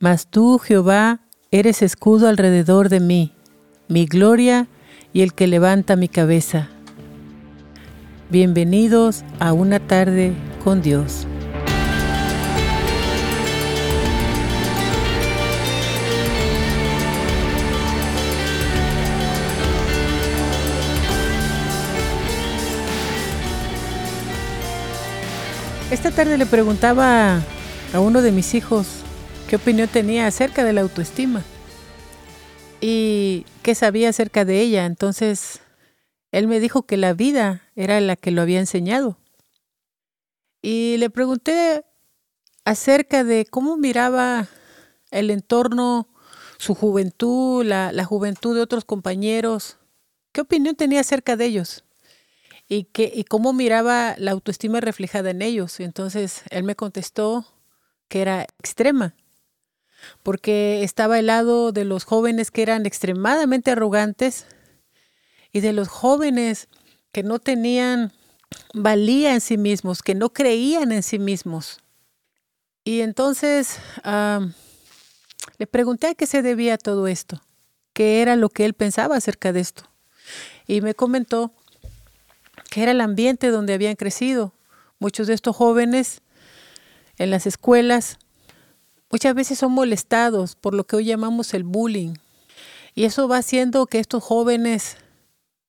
Mas tú, Jehová, eres escudo alrededor de mí, mi gloria y el que levanta mi cabeza. Bienvenidos a una tarde con Dios. Esta tarde le preguntaba a uno de mis hijos qué opinión tenía acerca de la autoestima y qué sabía acerca de ella. Entonces, él me dijo que la vida era la que lo había enseñado. Y le pregunté acerca de cómo miraba el entorno, su juventud, la, juventud de otros compañeros. ¿Qué opinión tenía acerca de ellos? y, que, y cómo miraba la autoestima reflejada en ellos. Y entonces él me contestó que era extrema, porque estaba al lado de los jóvenes que eran extremadamente arrogantes y de los jóvenes que no tenían valía en sí mismos, que no creían en sí mismos. Y entonces le pregunté a qué se debía todo esto, qué era lo que él pensaba acerca de esto. Y me comentó que era el ambiente donde habían crecido. Muchos de estos jóvenes en las escuelas muchas veces son molestados por lo que hoy llamamos el bullying. Y eso va haciendo que estos jóvenes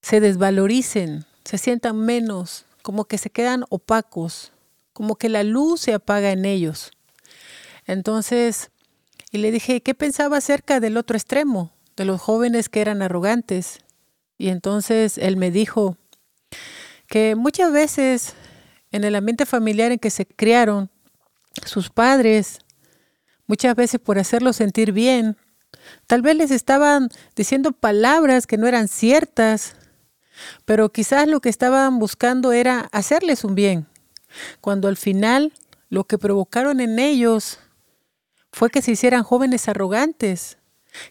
se desvaloricen, se sientan menos, como que se quedan opacos, como que la luz se apaga en ellos. Entonces, y le dije, ¿qué pensaba acerca del otro extremo, de los jóvenes que eran arrogantes? Y entonces él me dijo, que muchas veces en el ambiente familiar en que se criaron, sus padres, muchas veces por hacerlos sentir bien, tal vez les estaban diciendo palabras que no eran ciertas, pero quizás lo que estaban buscando era hacerles un bien, cuando al final lo que provocaron en ellos fue que se hicieran jóvenes arrogantes,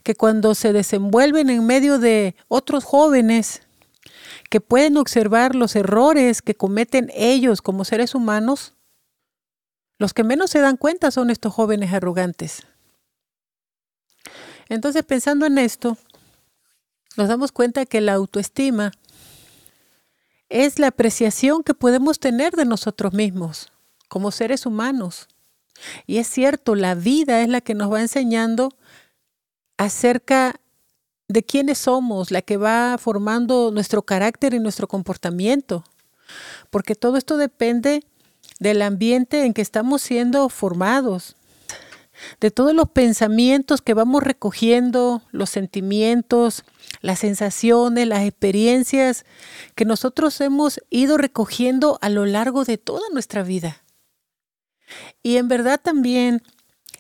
que cuando se desenvuelven en medio de otros jóvenes, que pueden observar los errores que cometen ellos como seres humanos, los que menos se dan cuenta son estos jóvenes arrogantes. Entonces, pensando en esto, nos damos cuenta que la autoestima es la apreciación que podemos tener de nosotros mismos como seres humanos. Y es cierto, la vida es la que nos va enseñando acerca de quiénes somos, la que va formando nuestro carácter y nuestro comportamiento. Porque todo esto depende del ambiente en que estamos siendo formados, de todos los pensamientos que vamos recogiendo, los sentimientos, las sensaciones, las experiencias que nosotros hemos ido recogiendo a lo largo de toda nuestra vida. Y en verdad también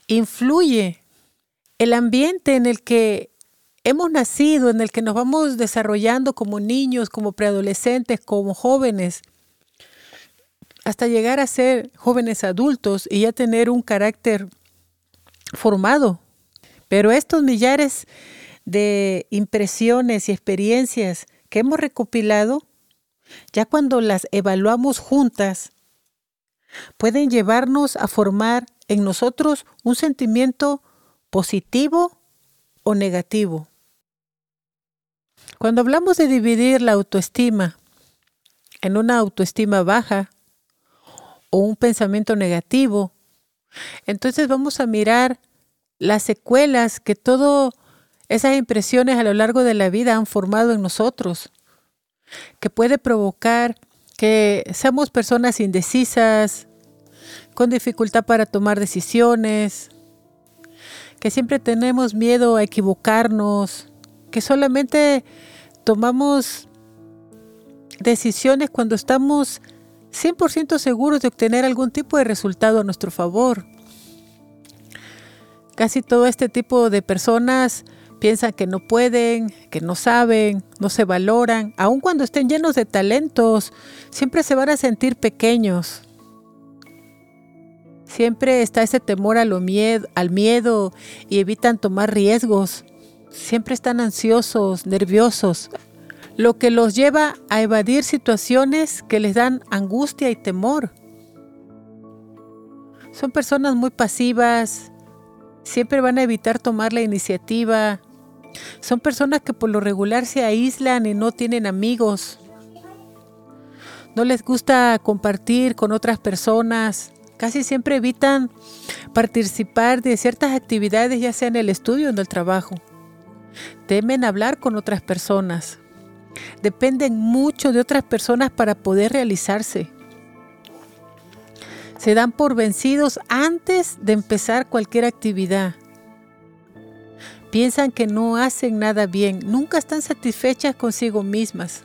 influye el ambiente en el que hemos nacido, en el que nos vamos desarrollando como niños, como preadolescentes, como jóvenes, hasta llegar a ser jóvenes adultos y ya tener un carácter formado. Pero estos millares de impresiones y experiencias que hemos recopilado, ya cuando las evaluamos juntas, pueden llevarnos a formar en nosotros un sentimiento positivo o negativo. Cuando hablamos de dividir la autoestima en una autoestima baja o un pensamiento negativo, entonces vamos a mirar las secuelas que todas esas impresiones a lo largo de la vida han formado en nosotros, que puede provocar que seamos personas indecisas, con dificultad para tomar decisiones, que siempre tenemos miedo a equivocarnos, que solamente tomamos decisiones cuando estamos 100% seguros de obtener algún tipo de resultado a nuestro favor. Casi todo este tipo de personas piensan que no pueden, que no saben, no se valoran, aun cuando estén llenos de talentos, siempre se van a sentir pequeños. Siempre está ese temor a lo miedo, al miedo y evitan tomar riesgos. Siempre están ansiosos, nerviosos, lo que los lleva a evadir situaciones que les dan angustia y temor. Son personas muy pasivas, siempre van a evitar tomar la iniciativa. Son personas que por lo regular se aíslan y no tienen amigos. No les gusta compartir con otras personas. Casi siempre evitan participar de ciertas actividades, ya sea en el estudio o en el trabajo. Temen hablar con otras personas. Dependen mucho de otras personas para poder realizarse. Se dan por vencidos antes de empezar cualquier actividad. Piensan que no hacen nada bien, nunca están satisfechas consigo mismas.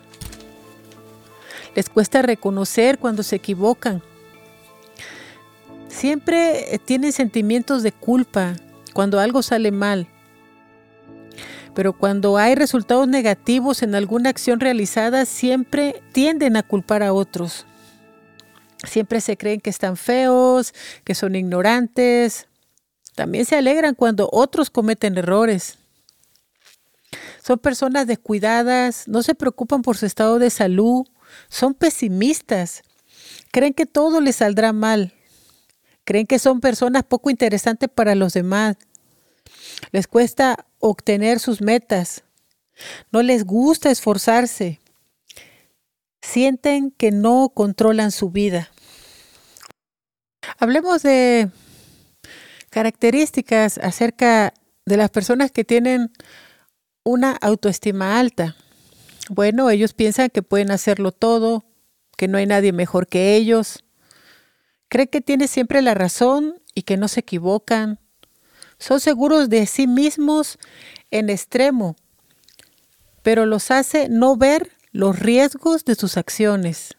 Les cuesta reconocer cuando se equivocan. Siempre tienen sentimientos de culpa cuando algo sale mal. Pero cuando hay resultados negativos en alguna acción realizada, siempre tienden a culpar a otros. Siempre se creen que están feos, que son ignorantes. También se alegran cuando otros cometen errores. Son personas descuidadas, no se preocupan por su estado de salud, son pesimistas, creen que todo les saldrá mal, creen que son personas poco interesantes para los demás, les cuesta obtener sus metas, no les gusta esforzarse, sienten que no controlan su vida. Hablemos de características acerca de las personas que tienen una autoestima alta. Bueno, ellos piensan que pueden hacerlo todo, que no hay nadie mejor que ellos. Creen que tienen siempre la razón y que no se equivocan. Son seguros de sí mismos en extremo, pero los hace no ver los riesgos de sus acciones.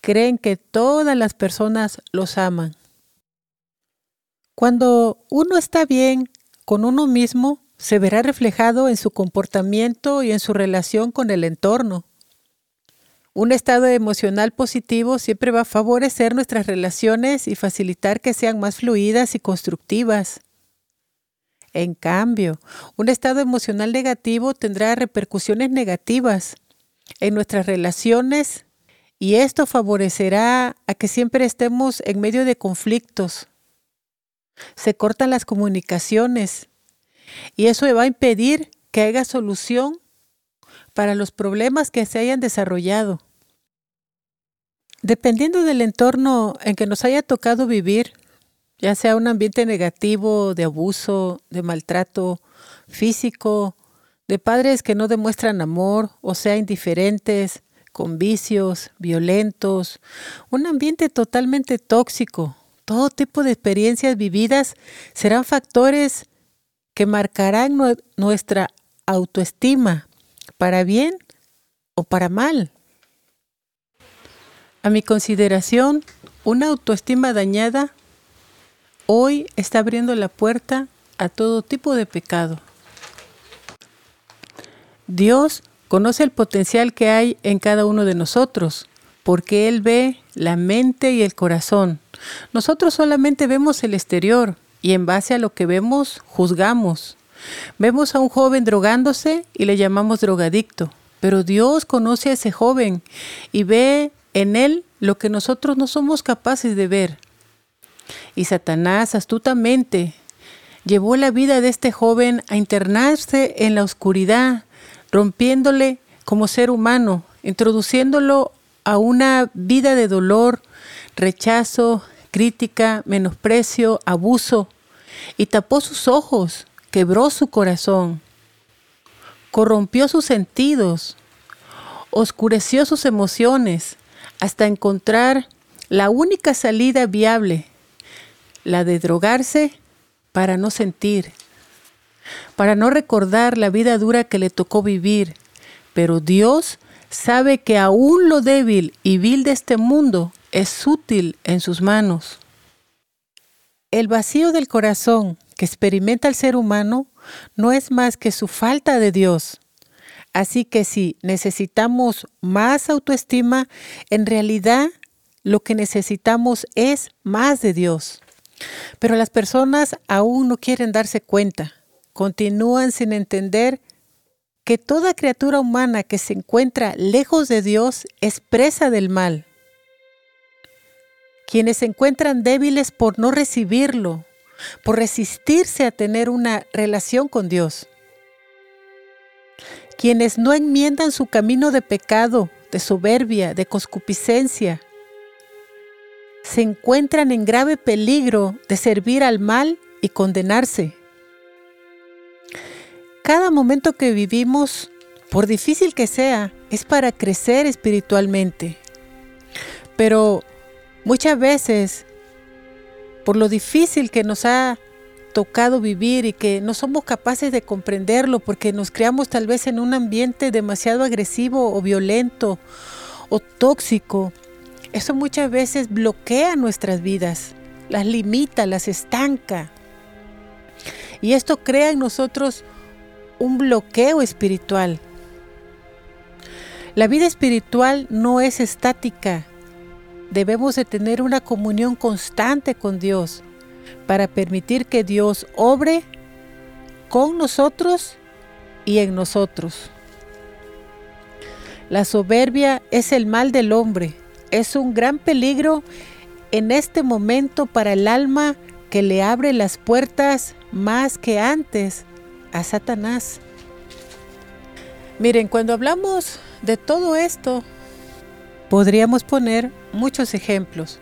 Creen que todas las personas los aman. Cuando uno está bien con uno mismo, se verá reflejado en su comportamiento y en su relación con el entorno. Un estado emocional positivo siempre va a favorecer nuestras relaciones y facilitar que sean más fluidas y constructivas. En cambio, un estado emocional negativo tendrá repercusiones negativas en nuestras relaciones y esto favorecerá a que siempre estemos en medio de conflictos. Se cortan las comunicaciones y eso va a impedir que haya solución para los problemas que se hayan desarrollado. Dependiendo del entorno en que nos haya tocado vivir, ya sea un ambiente negativo, de abuso, de maltrato físico, de padres que no demuestran amor o sea indiferentes, con vicios, violentos, un ambiente totalmente tóxico, todo tipo de experiencias vividas serán factores que marcarán nuestra autoestima, para bien o para mal. A mi consideración, una autoestima dañada hoy está abriendo la puerta a todo tipo de pecado. Dios conoce el potencial que hay en cada uno de nosotros, porque Él ve la mente y el corazón. Nosotros solamente vemos el exterior y en base a lo que vemos juzgamos. Vemos a un joven drogándose y le llamamos drogadicto, pero Dios conoce a ese joven y ve en él lo que nosotros no somos capaces de ver. Y Satanás astutamente llevó la vida de este joven a internarse en la oscuridad, rompiéndole como ser humano, introduciéndolo a una vida de dolor, rechazo, crítica, menosprecio, abuso, y tapó sus ojos, quebró su corazón, corrompió sus sentidos, oscureció sus emociones, hasta encontrar la única salida viable, la de drogarse para no sentir, para no recordar la vida dura que le tocó vivir. Pero Dios sabe que aún lo débil y vil de este mundo es útil en sus manos. El vacío del corazón que experimenta el ser humano no es más que su falta de Dios. Así que si necesitamos más autoestima, en realidad lo que necesitamos es más de Dios. Pero las personas aún no quieren darse cuenta, continúan sin entender que toda criatura humana que se encuentra lejos de Dios es presa del mal. Quienes se encuentran débiles por no recibirlo, por resistirse a tener una relación con Dios. Quienes no enmiendan su camino de pecado, de soberbia, de concupiscencia, se encuentran en grave peligro de servir al mal y condenarse. Cada momento que vivimos, por difícil que sea, es para crecer espiritualmente. Pero muchas veces, por lo difícil que nos ha tocado vivir y que no somos capaces de comprenderlo porque nos creamos tal vez en un ambiente demasiado agresivo o violento o tóxico, eso muchas veces bloquea nuestras vidas, las limita, las estanca. Y esto crea en nosotros un bloqueo espiritual. La vida espiritual no es estática. Debemos de tener una comunión constante con Dios para permitir que Dios obre con nosotros y en nosotros. La soberbia es el mal del hombre es un gran peligro en este momento para el alma que le abre las puertas más que antes a Satanás. Miren, cuando hablamos de todo esto, podríamos poner muchos ejemplos,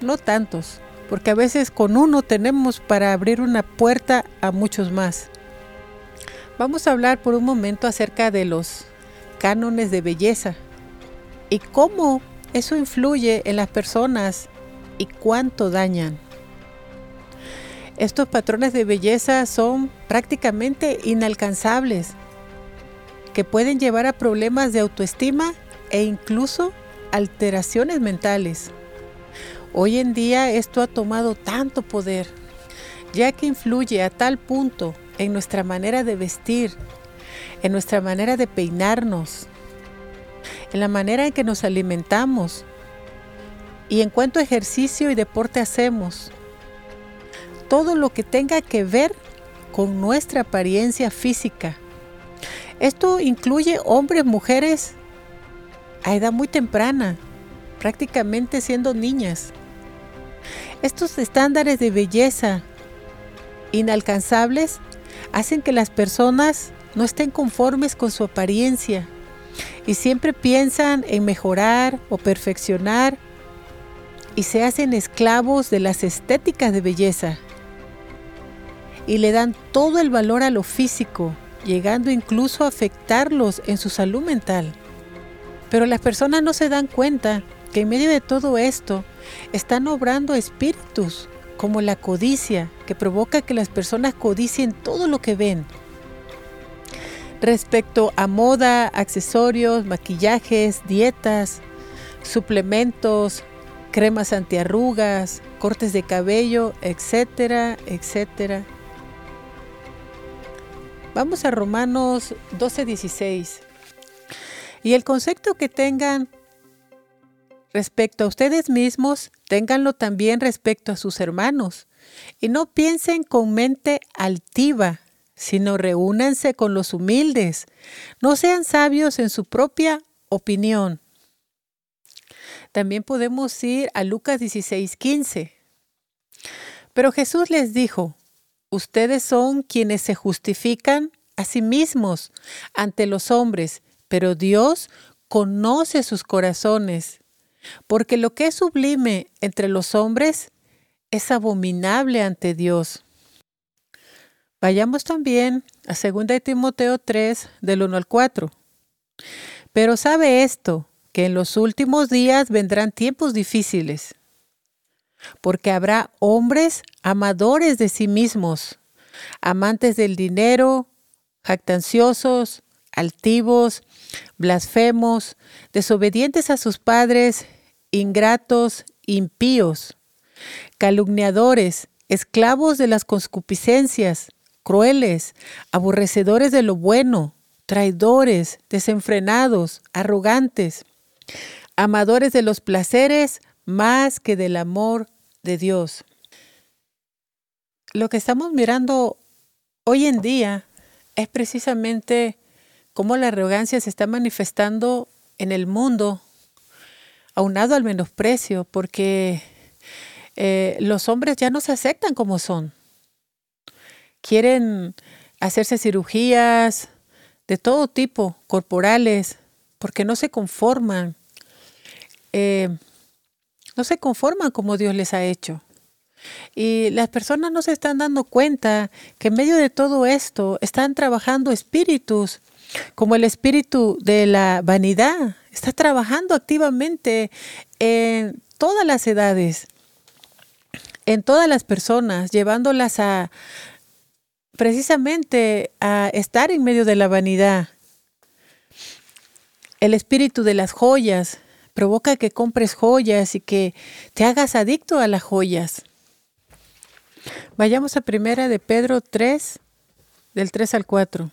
no tantos, porque a veces con uno tenemos para abrir una puerta a muchos más. Vamos a hablar por un momento acerca de los cánones de belleza y cómo eso influye en las personas y cuánto dañan. Estos patrones de belleza son prácticamente inalcanzables, que pueden llevar a problemas de autoestima e incluso alteraciones mentales. Hoy en día esto ha tomado tanto poder, ya que influye a tal punto en nuestra manera de vestir, en nuestra manera de peinarnos, en la manera en que nos alimentamos y en cuánto ejercicio y deporte hacemos. Todo lo que tenga que ver con nuestra apariencia física. Esto incluye hombres, mujeres a edad muy temprana, prácticamente siendo niñas. Estos estándares de belleza inalcanzables hacen que las personas no estén conformes con su apariencia y siempre piensan en mejorar o perfeccionar y se hacen esclavos de las estéticas de belleza y le dan todo el valor a lo físico, llegando incluso a afectarlos en su salud mental. Pero las personas no se dan cuenta que en medio de todo esto están obrando espíritus como la codicia, que provoca que las personas codicien todo lo que ven, respecto a moda, accesorios, maquillajes, dietas, suplementos, cremas antiarrugas, cortes de cabello, etcétera, etcétera. Vamos a Romanos 12:16. Y el concepto que tengan respecto a ustedes mismos, ténganlo también respecto a sus hermanos. Y no piensen con mente altiva, sino reúnanse con los humildes. No sean sabios en su propia opinión. También podemos ir a Lucas 16:15. Pero Jesús les dijo, ustedes son quienes se justifican a sí mismos ante los hombres, pero Dios conoce sus corazones, porque lo que es sublime entre los hombres es abominable ante Dios. Vayamos también a 2 Timoteo 3, del 1 al 4. Pero sabe esto, que en los últimos días vendrán tiempos difíciles, porque habrá hombres amadores de sí mismos, amantes del dinero, jactanciosos, altivos, blasfemos, desobedientes a sus padres, ingratos, impíos, calumniadores, esclavos de las concupiscencias, crueles, aborrecedores de lo bueno, traidores, desenfrenados, arrogantes, amadores de los placeres más que del amor de Dios. Lo que estamos mirando hoy en día es precisamente cómo la arrogancia se está manifestando en el mundo, aunado al menosprecio, porque eh, los hombres ya no se aceptan como son. Quieren hacerse cirugías de todo tipo, corporales, porque no se conforman. Eh, no se conforman como Dios les ha hecho. Y las personas no se están dando cuenta que en medio de todo esto están trabajando espíritus, como el espíritu de la vanidad, está trabajando activamente en todas las edades, en todas las personas, llevándolas a precisamente a estar en medio de la vanidad. El espíritu de las joyas provoca que compres joyas y que te hagas adicto a las joyas. Vayamos a primera de Pedro 3, del 3 al 4.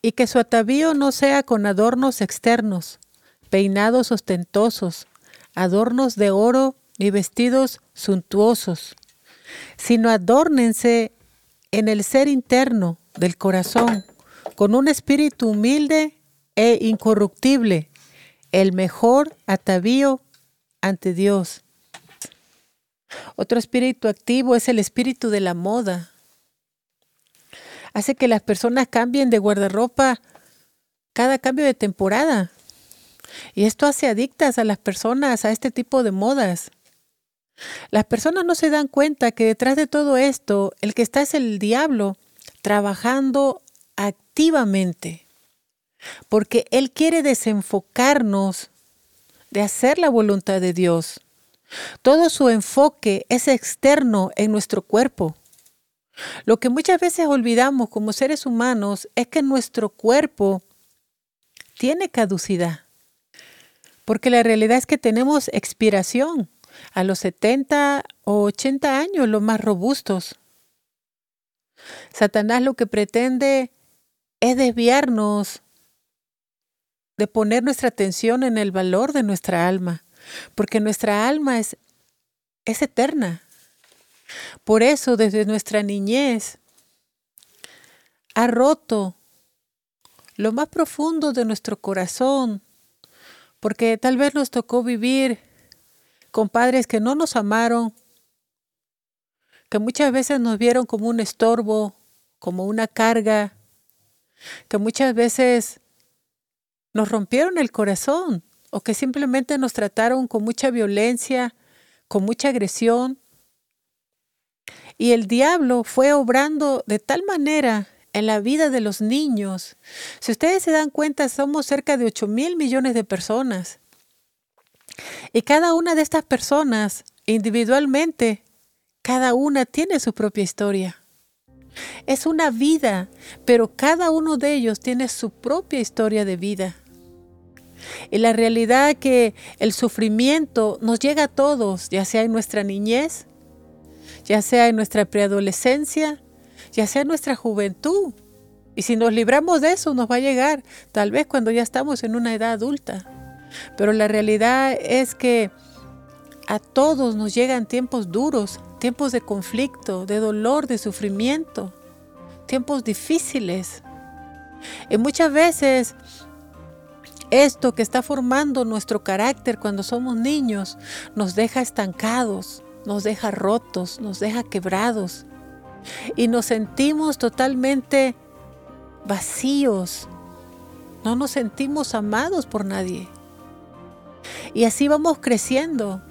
Y que su atavío no sea con adornos externos, peinados ostentosos, adornos de oro ni vestidos suntuosos, sino adórnense en el ser interno del corazón, con un espíritu humilde e incorruptible, el mejor atavío ante Dios otro espíritu activo es el espíritu de la moda. Hace que las personas cambien de guardarropa cada cambio de temporada. Y esto hace adictas a las personas a este tipo de modas. Las personas no se dan cuenta que detrás de todo esto, el que está es el diablo trabajando activamente. Porque Él quiere desenfocarnos de hacer la voluntad de Dios. Todo su enfoque es externo en nuestro cuerpo. Lo que muchas veces olvidamos como seres humanos es que nuestro cuerpo tiene caducidad. Porque la realidad es que tenemos expiración a los 70 o 80 años, los más robustos. Satanás lo que pretende es desviarnos de poner nuestra atención en el valor de nuestra alma porque nuestra alma es, es eterna. Por eso desde nuestra niñez ha roto lo más profundo de nuestro corazón, porque tal vez nos tocó vivir con padres que no nos amaron, que muchas veces nos vieron como un estorbo, como una carga, que muchas veces nos rompieron el corazón o que simplemente nos trataron con mucha violencia, con mucha agresión. Y el diablo fue obrando de tal manera en la vida de los niños. Si ustedes se dan cuenta, somos cerca de 8 mil millones de personas. Y cada una de estas personas, individualmente, cada una tiene su propia historia. Es una vida, pero cada uno de ellos tiene su propia historia de vida. Y la realidad que el sufrimiento nos llega a todos, ya sea en nuestra niñez, ya sea en nuestra preadolescencia, ya sea en nuestra juventud. Y si nos libramos de eso, nos va a llegar tal vez cuando ya estamos en una edad adulta. Pero la realidad es que a todos nos llegan tiempos duros, tiempos de conflicto, de dolor, de sufrimiento, tiempos difíciles. Y muchas veces esto que está formando nuestro carácter cuando somos niños nos deja estancados, nos deja rotos, nos deja quebrados y nos sentimos totalmente vacíos. No nos sentimos amados por nadie. Y así vamos creciendo.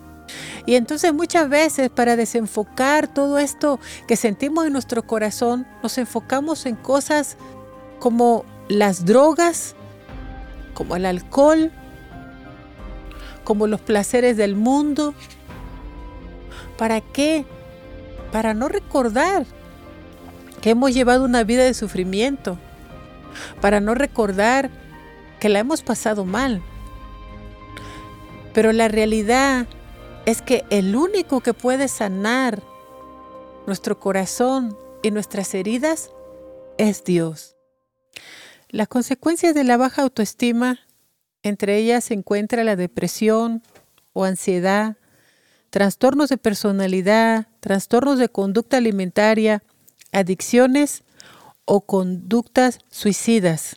Y entonces muchas veces para desenfocar todo esto que sentimos en nuestro corazón, nos enfocamos en cosas como las drogas, como el alcohol, como los placeres del mundo. ¿Para qué? Para no recordar que hemos llevado una vida de sufrimiento, para no recordar que la hemos pasado mal. Pero la realidad es que el único que puede sanar nuestro corazón y nuestras heridas es Dios. Las consecuencias de la baja autoestima, entre ellas se encuentra la depresión o ansiedad, trastornos de personalidad, trastornos de conducta alimentaria, adicciones o conductas suicidas.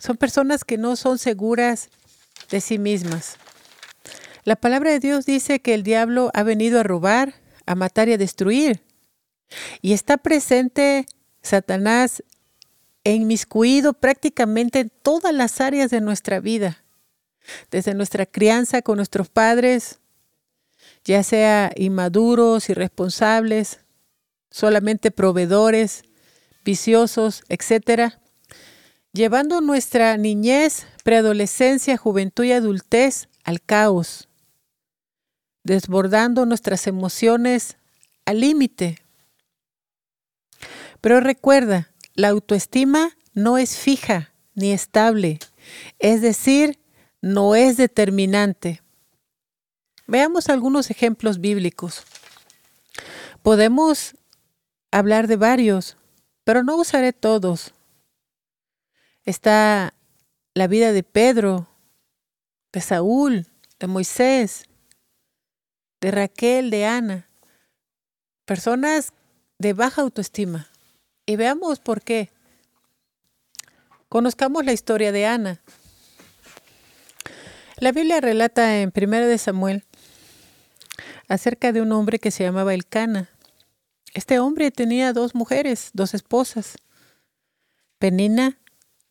Son personas que no son seguras de sí mismas. La palabra de Dios dice que el diablo ha venido a robar, a matar y a destruir. Y está presente Satanás inmiscuido prácticamente en todas las áreas de nuestra vida, desde nuestra crianza con nuestros padres, ya sea inmaduros, irresponsables, solamente proveedores, viciosos, etcétera, llevando nuestra niñez, preadolescencia, juventud y adultez al caos, desbordando nuestras emociones al límite. Pero recuerda, la autoestima no es fija ni estable, es decir, no es determinante. Veamos algunos ejemplos bíblicos. Podemos hablar de varios, pero no usaré todos. Está la vida de Pedro, de Saúl, de Moisés, de Raquel, de Ana. Personas de baja autoestima. Y veamos por qué. Conozcamos la historia de Ana. La Biblia relata en 1 de Samuel acerca de un hombre que se llamaba Elcana. Este hombre tenía dos mujeres, dos esposas. Penina,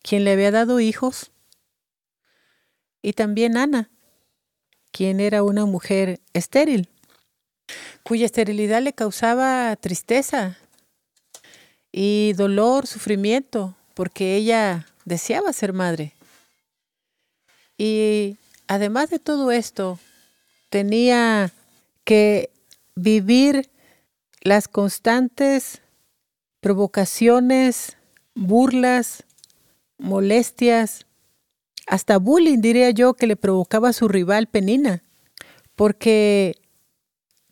quien le había dado hijos, y también Ana, quien era una mujer estéril, cuya esterilidad le causaba tristeza y dolor, sufrimiento, porque ella deseaba ser madre. Y además de todo esto, tenía que vivir las constantes provocaciones, burlas, molestias, hasta bullying, diría yo, que le provocaba a su rival Penina, porque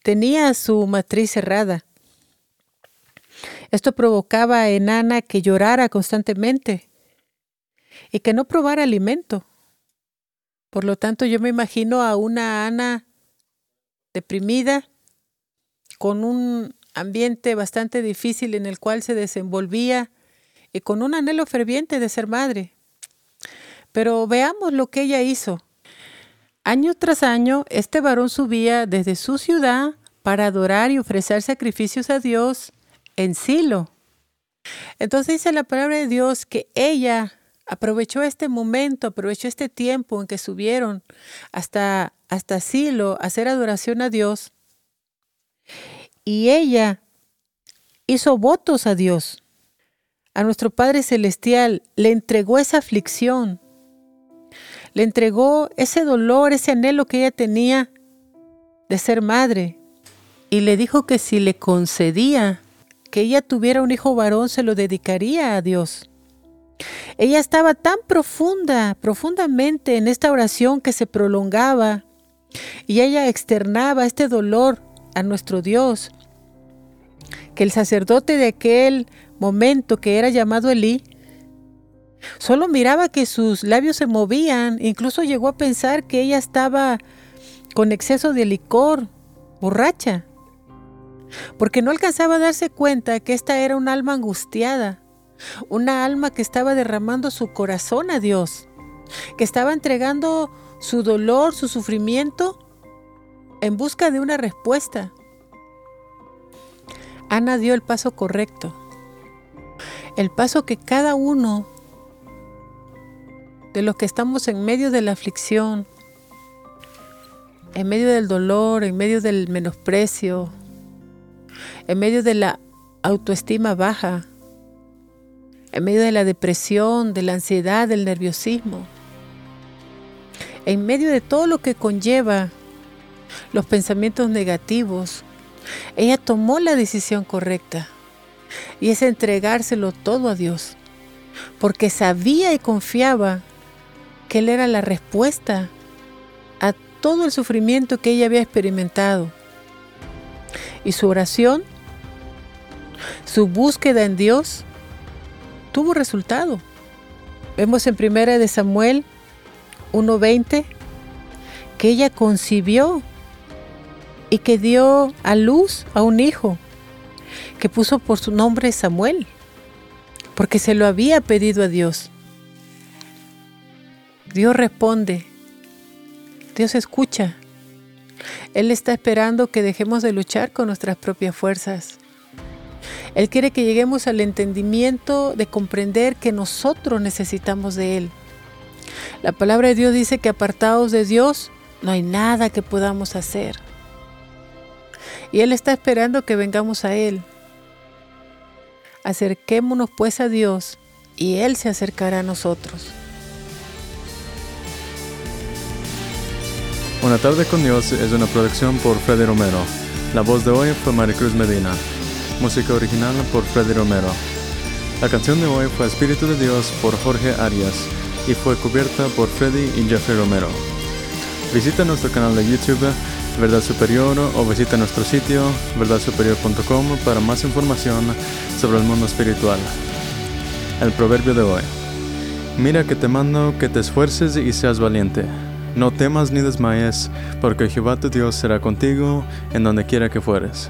tenía su matriz cerrada. Esto provocaba en Ana que llorara constantemente y que no probara alimento. Por lo tanto, yo me imagino a una Ana deprimida, con un ambiente bastante difícil en el cual se desenvolvía y con un anhelo ferviente de ser madre. Pero veamos lo que ella hizo. Año tras año, este varón subía desde su ciudad para adorar y ofrecer sacrificios a Dios en Silo. Entonces dice la palabra de Dios que ella aprovechó este momento, aprovechó este tiempo en que subieron hasta, hasta Silo a hacer adoración a Dios. Y ella hizo votos a Dios, a nuestro Padre Celestial, le entregó esa aflicción, le entregó ese dolor, ese anhelo que ella tenía de ser madre, y le dijo que si le concedía que ella tuviera un hijo varón, se lo dedicaría a Dios. Ella estaba tan profunda, profundamente en esta oración que se prolongaba y ella externaba este dolor a nuestro Dios, que el sacerdote de aquel momento que era llamado Elí, solo miraba que sus labios se movían, incluso llegó a pensar que ella estaba con exceso de licor, borracha porque no alcanzaba a darse cuenta que esta era un alma angustiada, una alma que estaba derramando su corazón a Dios, que estaba entregando su dolor, su sufrimiento, en busca de una respuesta. Ana dio el paso correcto, el paso que cada uno de los que estamos en medio de la aflicción, en medio del dolor, en medio del menosprecio, en medio de la autoestima baja, en medio de la depresión, de la ansiedad, del nerviosismo, en medio de todo lo que conlleva los pensamientos negativos, ella tomó la decisión correcta y es entregárselo todo a Dios, porque sabía y confiaba que Él era la respuesta a todo el sufrimiento que ella había experimentado. Y su oración su búsqueda en Dios tuvo resultado. Vemos en primera de Samuel 1:20 que ella concibió y que dio a luz a un hijo que puso por su nombre Samuel, porque se lo había pedido a Dios. Dios responde, Dios escucha. Él está esperando que dejemos de luchar con nuestras propias fuerzas Él quiere que lleguemos al entendimiento de comprender que nosotros necesitamos de Él. La palabra de Dios dice que apartados de Dios no hay nada que podamos hacer. Y Él está esperando que vengamos a Él. Acerquémonos pues a Dios y Él se acercará a nosotros. Una tarde con Dios es una producción por Freddy Romero. La voz de hoy fue Maricruz Medina. Música original por Freddy Romero. La canción de hoy fue Espíritu de Dios por Jorge Arias y fue cubierta por Freddy y Jeffrey Romero. Visita nuestro canal de YouTube Verdad Superior o visita nuestro sitio verdadsuperior.com para más información sobre el mundo espiritual. El proverbio de hoy. Mira que te mando que te esfuerces y seas valiente. No temas ni desmayes, porque Jehová tu Dios será contigo en donde quiera que fueres.